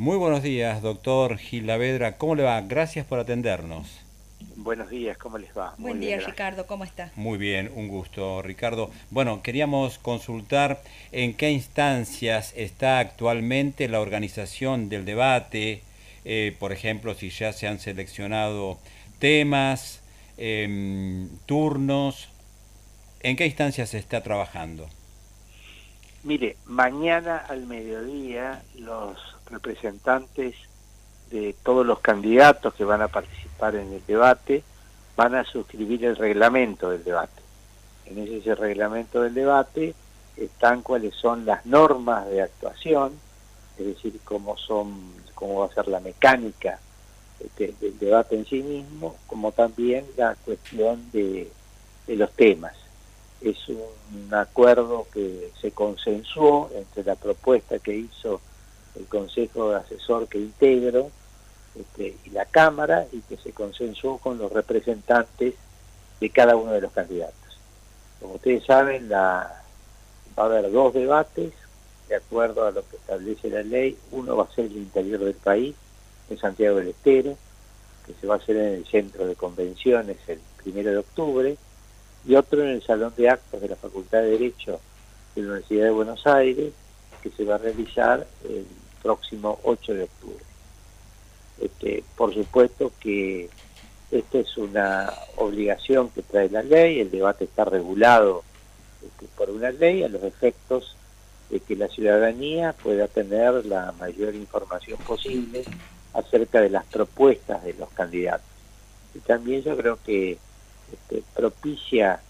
Muy buenos días, doctor Gil Lavedra. ¿Cómo le va? Gracias por atendernos. Buenos días, ¿cómo les va? Buen día, Ricardo, ¿cómo está? Muy bien, un gusto, Ricardo. Bueno, queríamos consultar en qué instancias está actualmente la organización del debate, eh, por ejemplo, si ya se han seleccionado temas, em, turnos, ¿en qué instancias se está trabajando? Mire, mañana al mediodía los representantes de todos los candidatos que van a participar en el debate van a suscribir el reglamento del debate. En ese, reglamento del debate están cuáles son las normas de actuación, es decir, cómo son, cómo va a ser la mecánica este, del debate en sí mismo, como también la cuestión de, de los temas. Es un acuerdo que se consensuó entre la propuesta que hizo el Consejo de Asesor que integro este, y la Cámara y que se consensuó con los representantes de cada uno de los candidatos. Como ustedes saben, la, va a haber dos debates de acuerdo a lo que establece la ley. Uno va a ser el interior del país, en Santiago del Estero, que se va a hacer en el centro de convenciones el primero de octubre, y otro en el Salón de Actos de la Facultad de Derecho de la Universidad de Buenos Aires, que se va a realizar el próximo 8 de octubre. Este, por supuesto que esta es una obligación que trae la ley, el debate está regulado este, por una ley a los efectos de que la ciudadanía pueda tener la mayor información posible acerca de las propuestas de los candidatos. Y también yo creo que este, propicia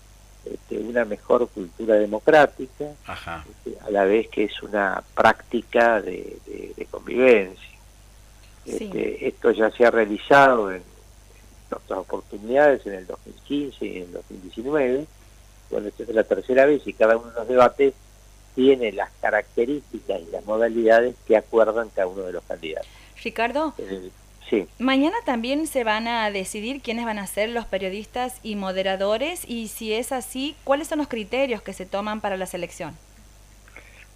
este, una mejor cultura democrática, este, a la vez que es una práctica de, convivencia. Este, esto ya se ha realizado en, otras oportunidades, en el 2015 y en el 2019. Bueno, esta es la tercera vez y cada uno de los debates tiene las características y las modalidades que acuerdan cada uno de los candidatos. Ricardo, Mañana también se van a decidir quiénes van a ser los periodistas y moderadores y si es así, ¿cuáles son los criterios que se toman para la selección?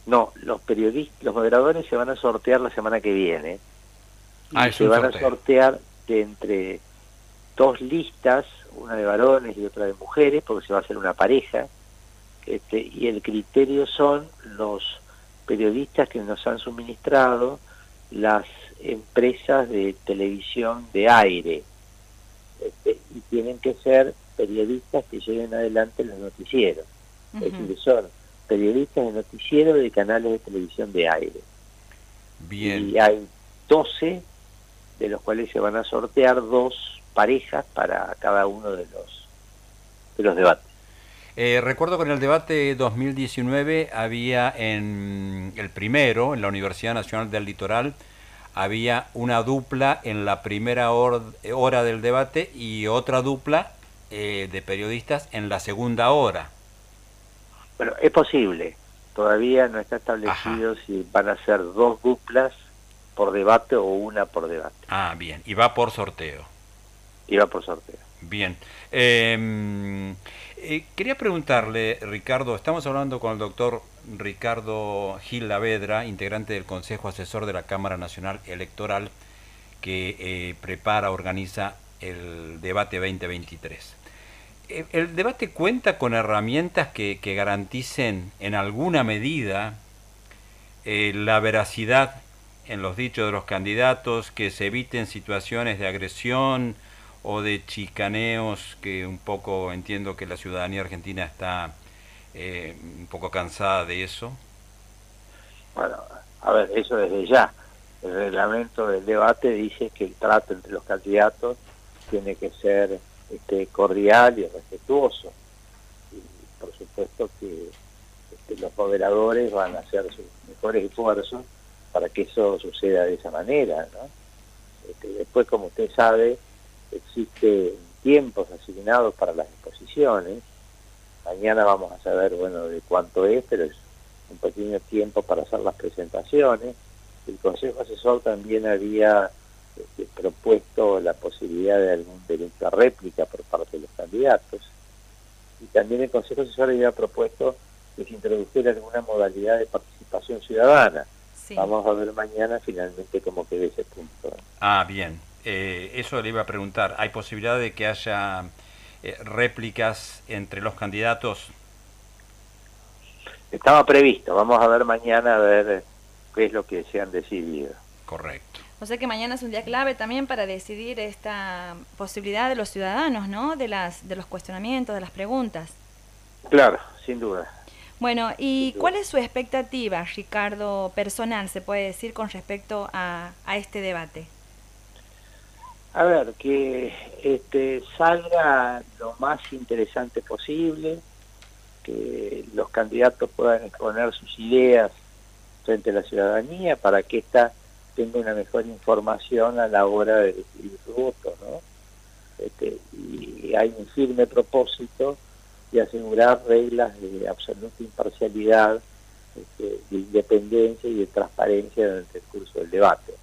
No, los periodistas, los moderadores se van a sortear la semana que viene. Ah, se van a sortear de entre dos listas, una de varones y otra de mujeres, porque se va a hacer una pareja. Este, y el criterio son los periodistas que nos han suministrado las empresas de televisión de aire este, y tienen que ser periodistas que lleven adelante los noticieros, es decir, son periodistas de noticiero de canales de televisión de aire. Bien. Y hay 12 de los cuales se van a sortear dos parejas para cada uno de los de los debates. Eh, recuerdo que en el debate 2019 había en el primero, en la Universidad Nacional del Litoral, había una dupla en la primera hora del debate y otra dupla eh, de periodistas en la segunda hora. Bueno, es posible. Todavía no está establecido si van a ser dos duplas por debate o una por debate. Ah, bien. Y va por sorteo. Y va por sorteo. Bien. Em, eh, quería preguntarle, Ricardo, estamos hablando con el doctor Ricardo Gil Lavedra, integrante del Consejo Asesor de la Cámara Nacional Electoral, que eh, prepara, organiza el debate 2023. Eh, ¿El debate cuenta con herramientas que, garanticen en alguna medida la veracidad en los dichos de los candidatos, que se eviten situaciones de agresión, o de chicaneos que un poco entiendo que la ciudadanía argentina está eh, un poco cansada de eso? Bueno, a ver, eso desde ya. El reglamento del debate dice que el trato entre los candidatos tiene que ser este, cordial y respetuoso. Y por supuesto que este, los moderadores van a hacer sus mejores esfuerzos para que eso suceda de esa manera. ¿no? Este, después, como usted sabe, existen tiempos asignados para las exposiciones. Mañana vamos a saber, bueno, de cuánto es, pero es un pequeño tiempo para hacer las presentaciones. El Consejo Asesor también había este, propuesto la posibilidad de algún derecho a réplica por parte de los candidatos. Y también el Consejo Asesor había propuesto que se introdujera alguna modalidad de participación ciudadana. Vamos a ver mañana finalmente cómo quede ese punto. Ah, bien. Eh, eso le iba a preguntar. ¿Hay posibilidad de que haya eh, réplicas entre los candidatos? Estaba previsto. Vamos a ver mañana a ver qué es lo que se han decidido. Correcto. O sea que mañana es un día clave también para decidir esta posibilidad de los ciudadanos, ¿no? De las de los cuestionamientos, de las preguntas. Claro, sin duda. Bueno, ¿y cuál es su expectativa, Ricardo, personal, se puede decir, con respecto a, a este debate? A ver, que este, salga lo más interesante posible, que los candidatos puedan exponer sus ideas frente a la ciudadanía para que ésta tenga una mejor información a la hora de decidir su voto, ¿no? Este, y hay un firme propósito de asegurar reglas de absoluta imparcialidad, este, de independencia y de transparencia durante el curso del debate.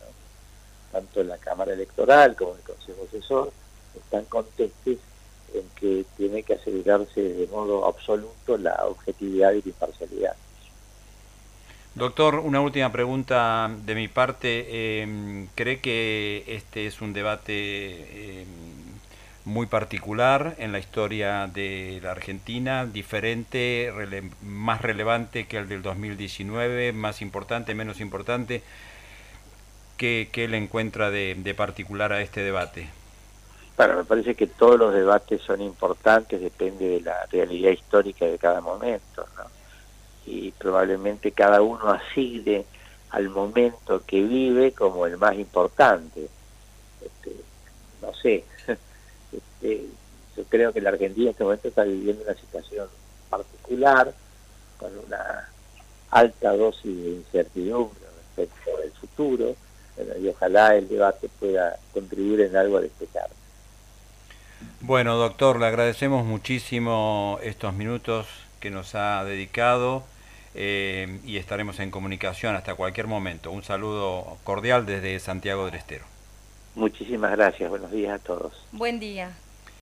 Tanto la Cámara Electoral como el Consejo Asesor están contestes en que tiene que asegurarse de modo absoluto la objetividad y la imparcialidad. Doctor, una última pregunta de mi parte. Em, ¿Cree que este es un debate em, muy particular en la historia de la Argentina, diferente, más relevante que el del 2019, más importante, menos importante. ¿Qué, qué le encuentra de, particular a este debate? Bueno, me parece que todos los debates son importantes, depende de la realidad histórica de cada momento, ¿no? Y probablemente cada uno asigne al momento que vive como el más importante. Este, no sé, Este, yo creo que la Argentina en este momento está viviendo una situación particular, con una alta dosis de incertidumbre respecto al futuro, y ojalá el debate pueda contribuir en algo a despejar. Bueno, doctor, le agradecemos muchísimo estos minutos que nos ha dedicado eh, y estaremos en comunicación hasta cualquier momento. Un saludo cordial desde Santiago del Estero. Muchísimas gracias, buenos días a todos. Buen día.